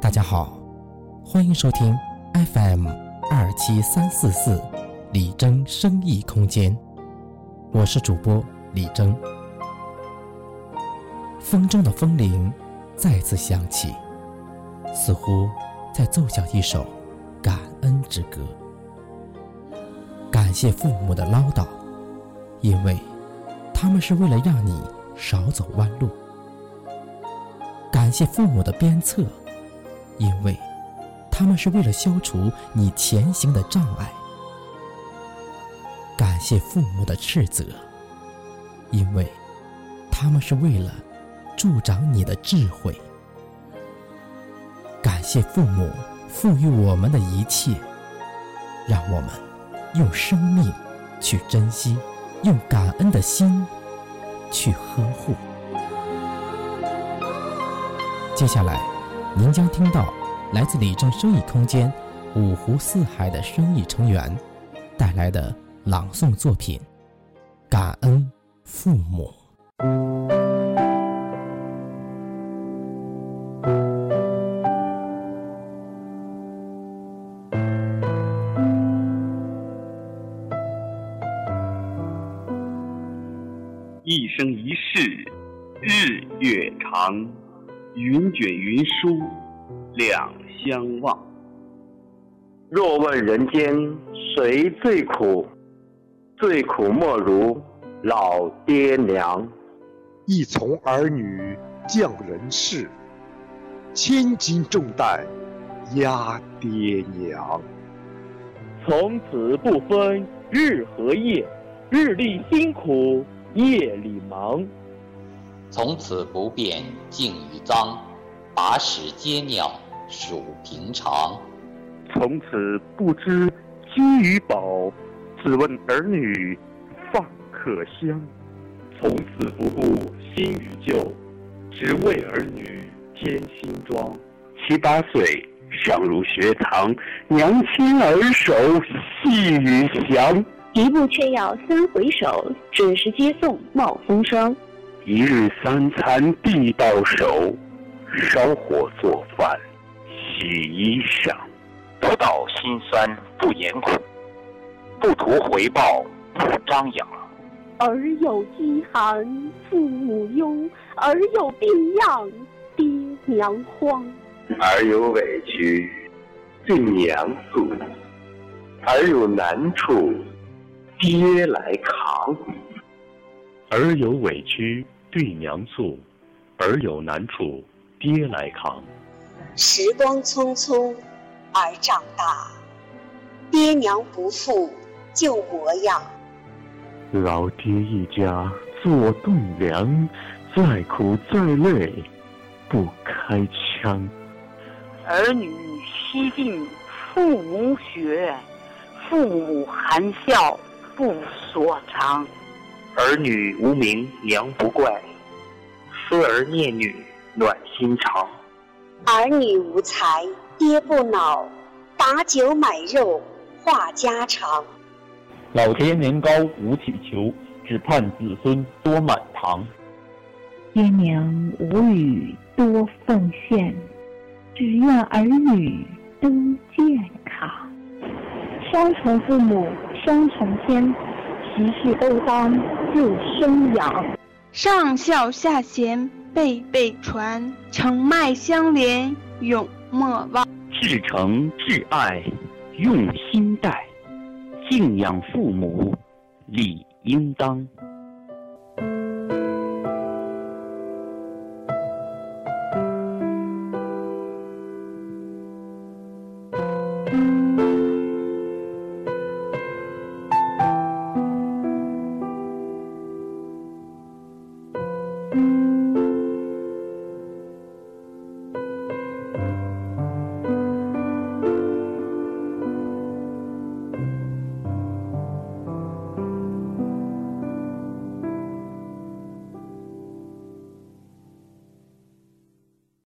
大家好，欢迎收听 FM 二七三四四李征生意空间，我是主播李征。风中的风铃再次响起，似乎在奏响一首感恩之歌。感谢父母的唠叨，因为他们是为了让你少走弯路；感谢父母的鞭策，因为他们是为了消除你前行的障碍；感谢父母的斥责，因为他们是为了助长你的智慧；感谢父母赋予我们的一切，让我们。用生命去珍惜，用感恩的心去呵护。接下来，您将听到来自李正生意空间五湖四海的生意成员带来的朗诵作品《感恩父母》。一生一世，日月长，云卷云舒，两相望。若问人间谁最苦，最苦莫如老爹娘。一从儿女降人世，千斤重担压爹娘。从此不分日和夜，日里辛苦。夜里忙，从此不辨净与脏，把屎接尿属平常。从此不知饥与饱，只问儿女饭可香。从此不顾新与旧，只为儿女添新装。七八岁上入学堂，娘亲儿手细雨翔。一步却要三回首，准时接送冒风霜。一日三餐必到手，烧火做饭，洗衣裳。得到辛酸不言苦，不图回报不张扬。儿有饥寒父母忧，儿有病恙爹娘慌。儿有委屈对娘诉，儿有难处。爹来扛，儿有委屈对娘诉，儿有难处爹来扛。时光匆匆，儿长大，爹娘不复旧模样。老爹一家做栋梁，再苦再累不开腔。儿女惜尽父母血，父母含笑。不所长，儿女无名娘不怪，思儿念女暖心肠。儿女无才爹不恼，把酒买肉话家常。老天年高无乞求，只盼子孙多满堂。爹娘无语多奉献，只愿儿女都健康。双重父母。双重天，其事都当就生养，上孝下贤，辈辈传，承脉相连，永莫忘。至诚至爱，用心待，敬养父母，理应当。